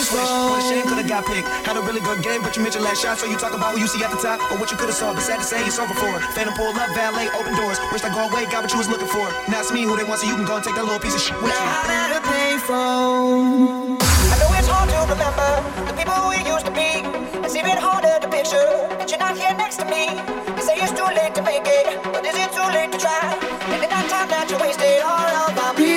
ain't switch. Woulda shame, coulda got picked. Had a really good game, but you missed your last shot. So you talk about who you see at the top or what you coulda saw. But sad to say, it's over for. Phantom pull up, valet, open doors. Wish I go away, got what you was looking for. Now it's me who they want, so you can go and take that little piece of shit with now you. I know it's hard to remember the people we used to be. It's even harder to picture that you're not here next to me. They say it's too late to make it, but is it too late to try? And in that time that you wasted, all of my.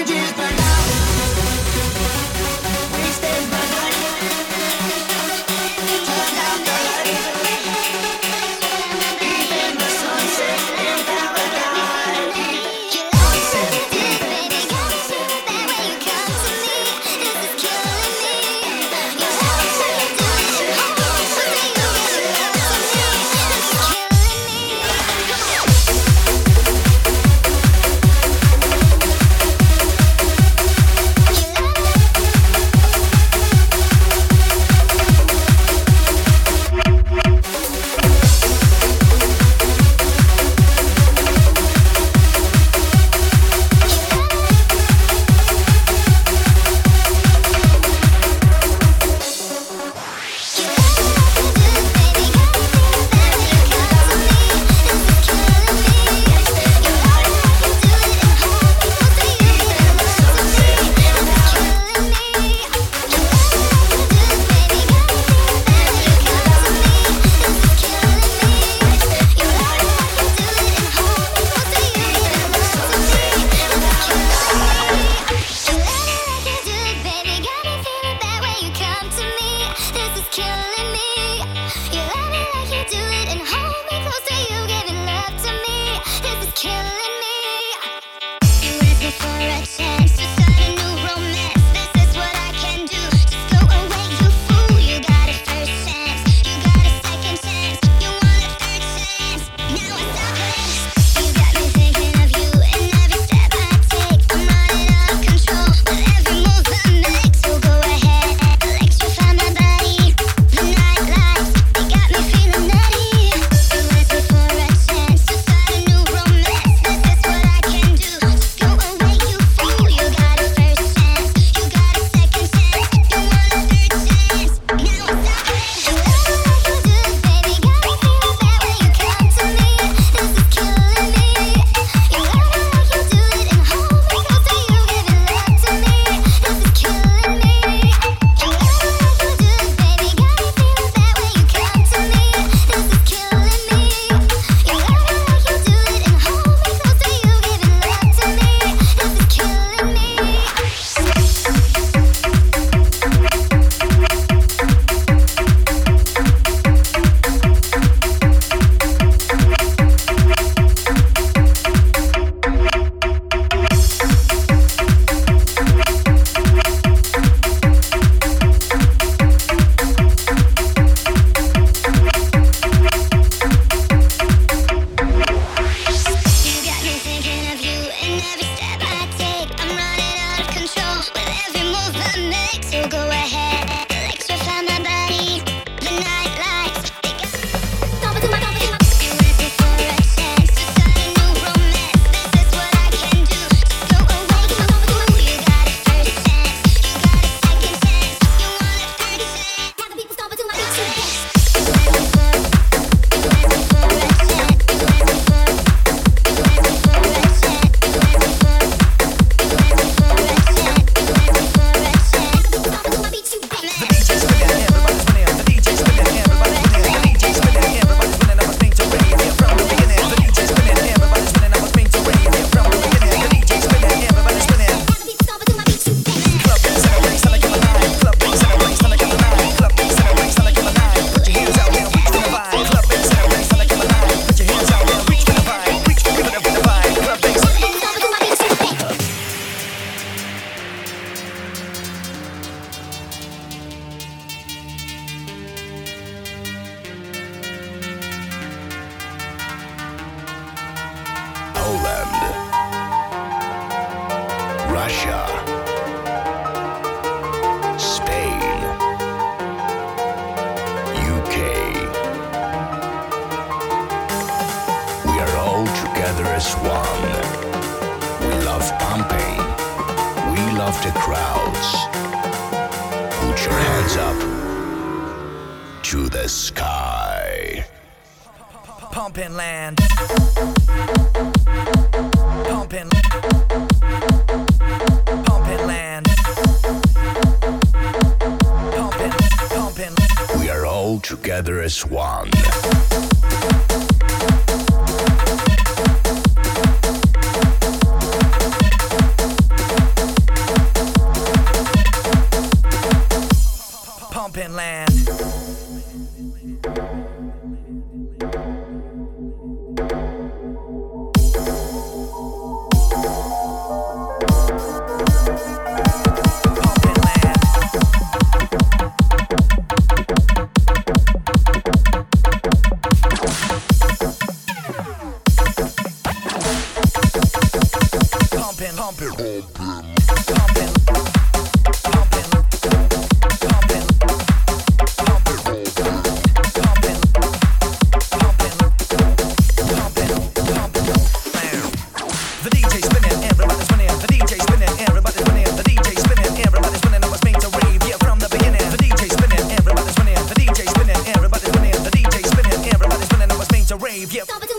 one. We love Pompeii. We love the crowds. Put your hands up to the sky. Pumping land. Pumping. Pumping land. Pumping. Pumping. We are all together as one. give.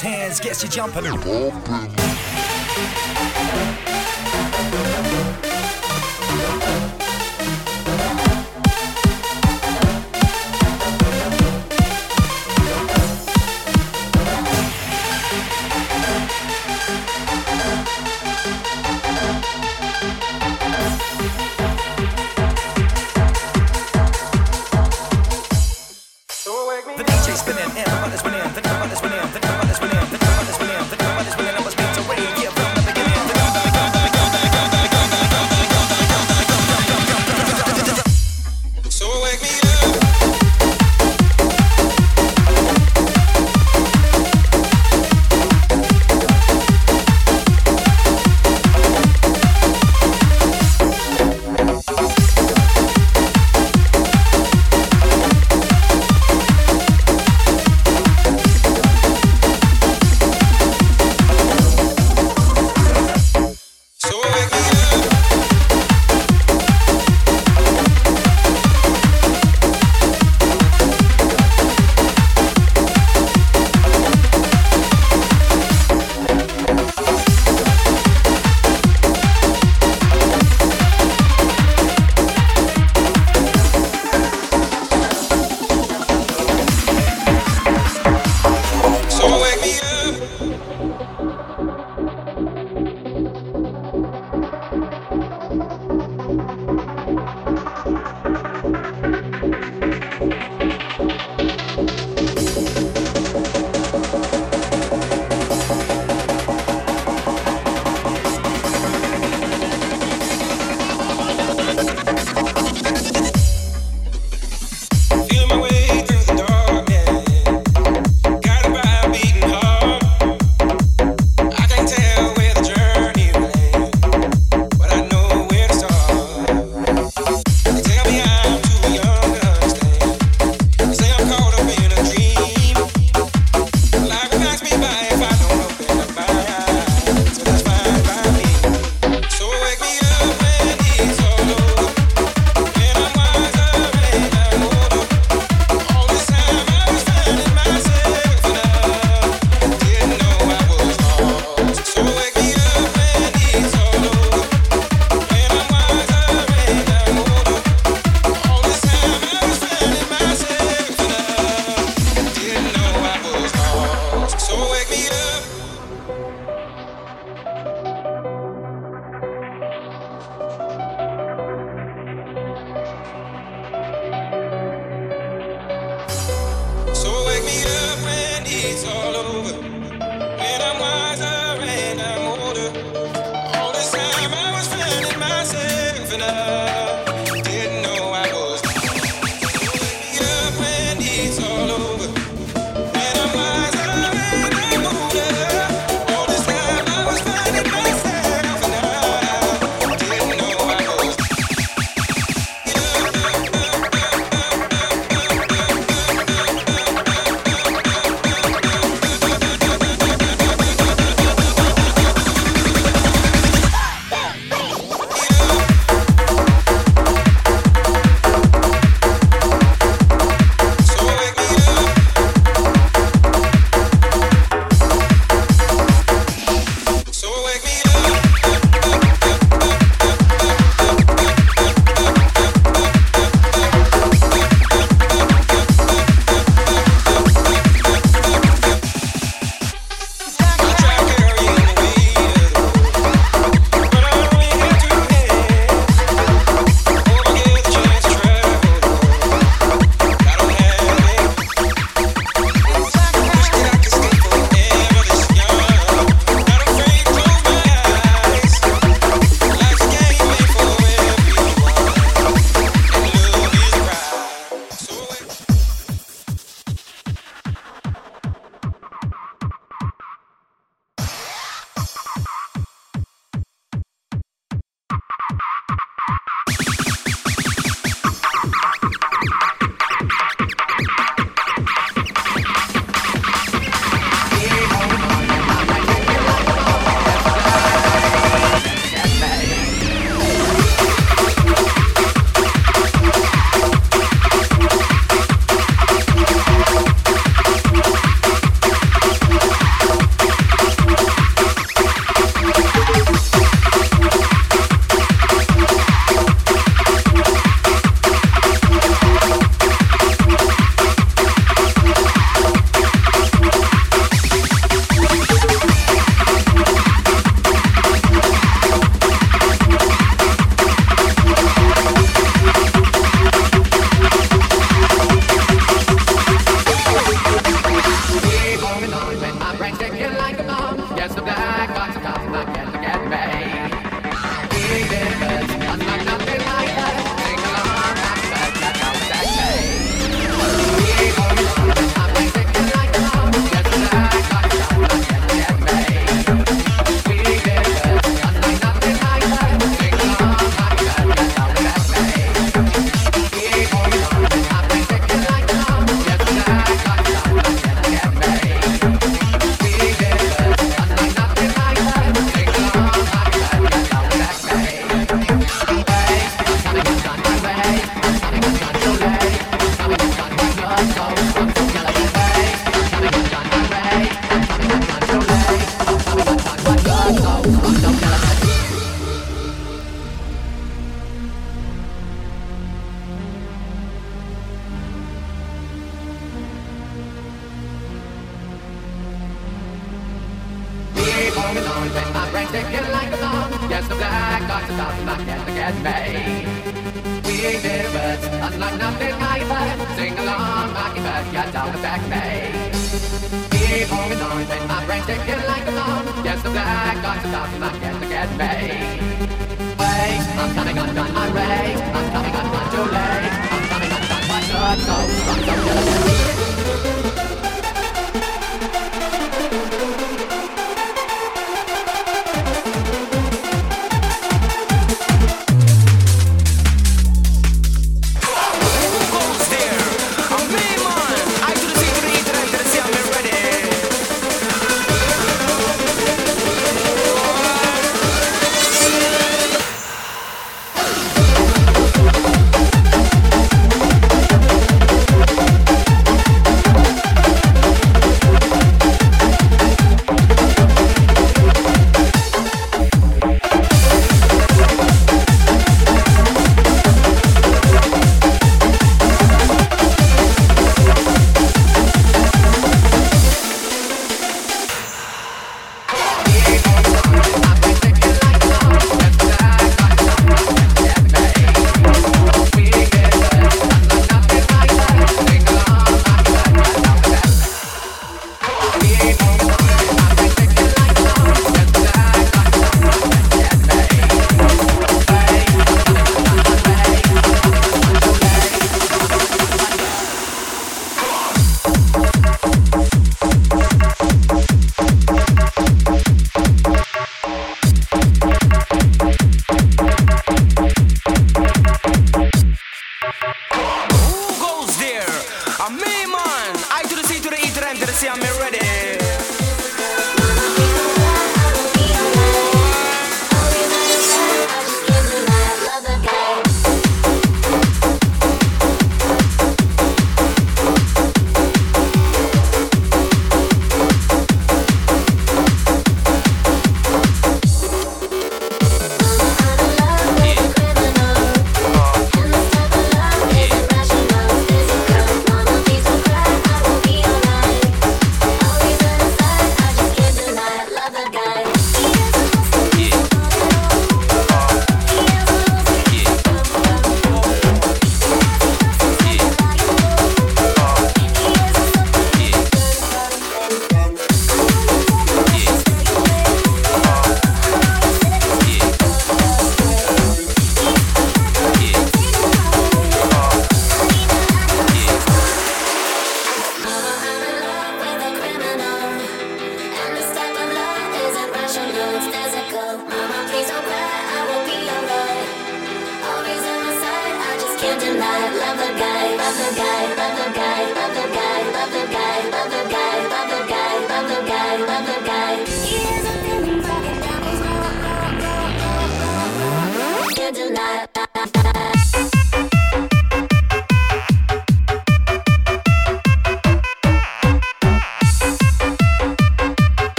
Hands, guess you're jumping.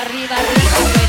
arriba, arriba.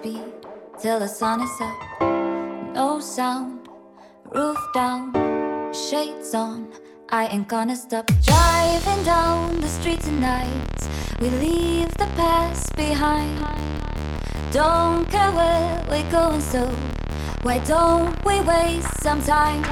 Speed till the sun is up. No sound, roof down, shades on. I ain't gonna stop driving down the street tonight. We leave the past behind. Don't care where we're going, so why don't we waste some time?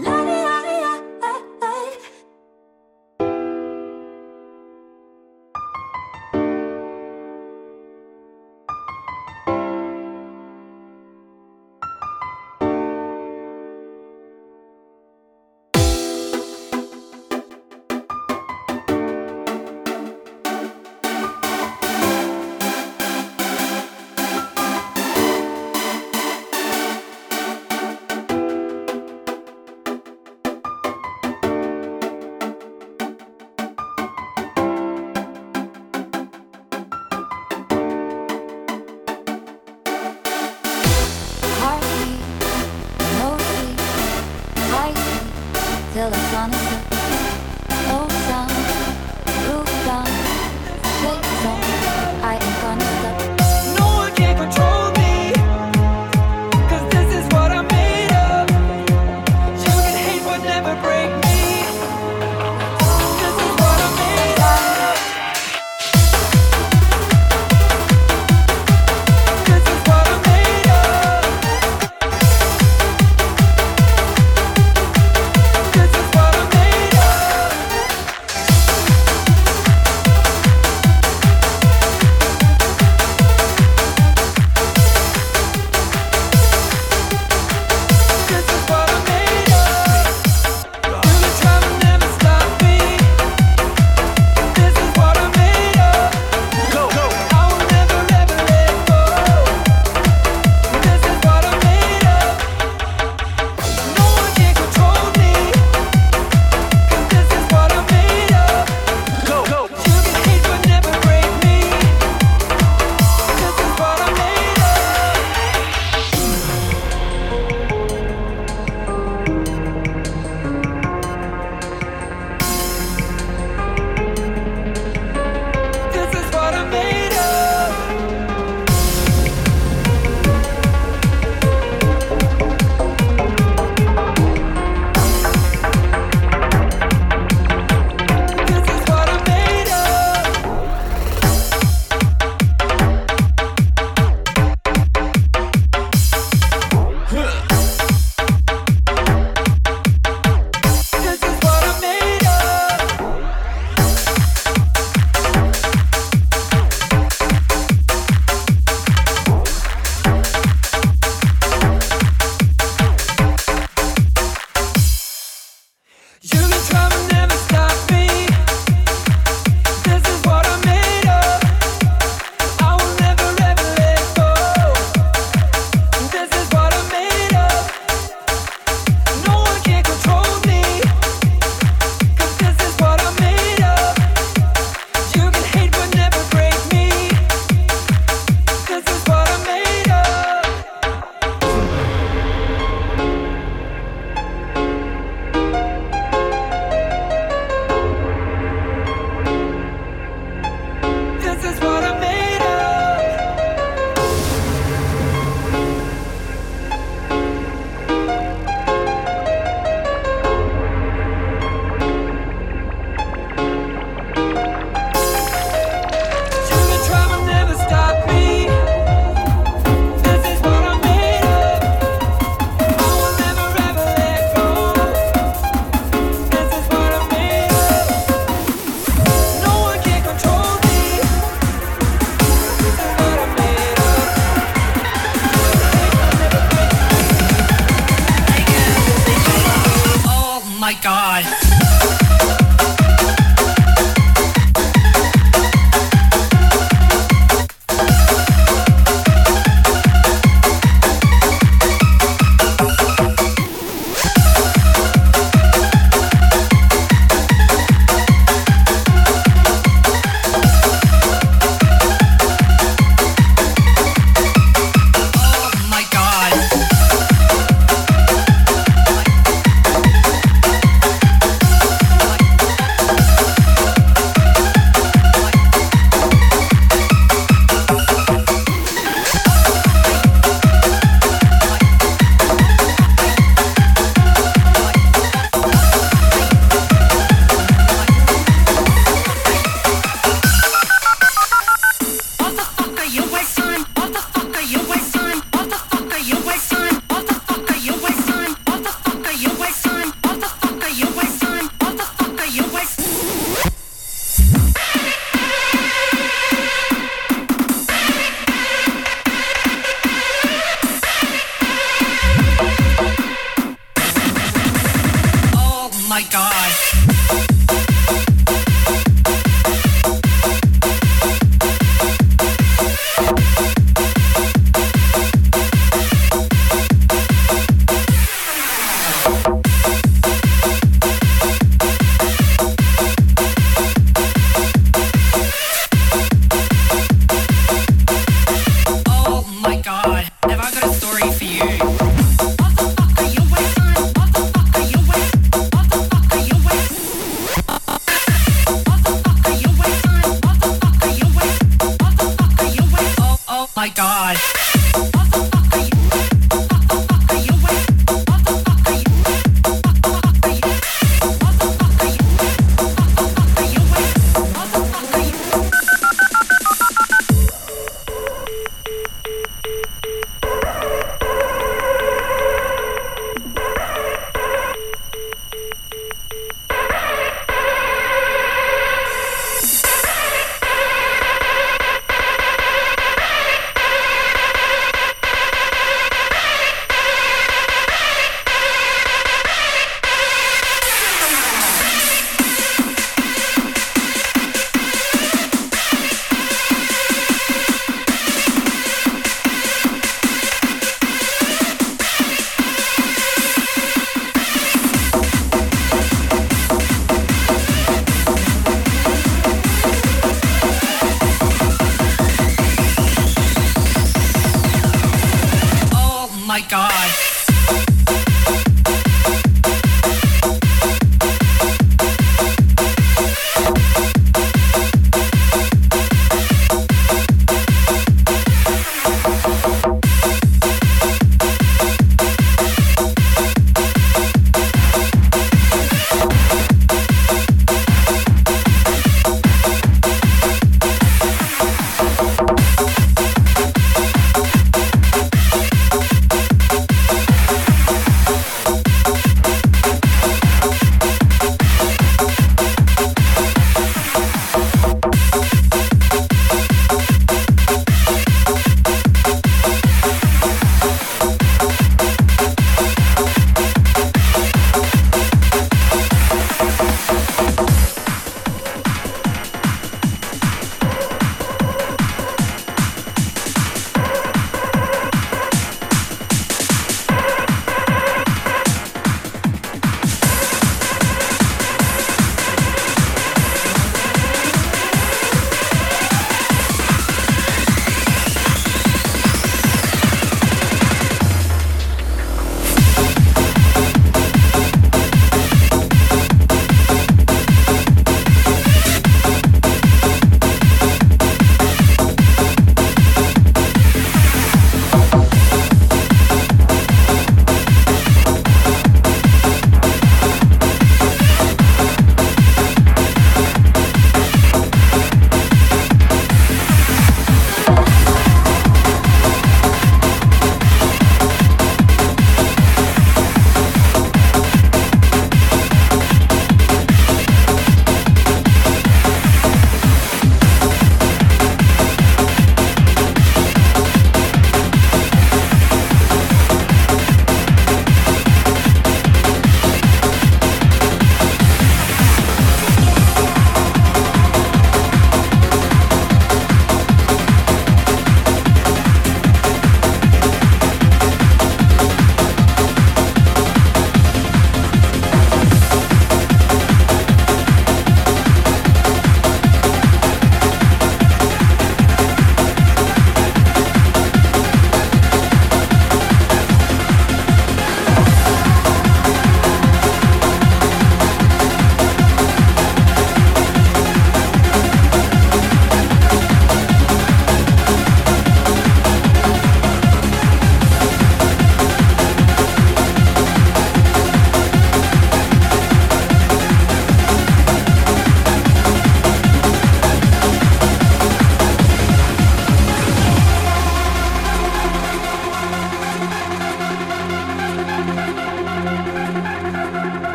Oh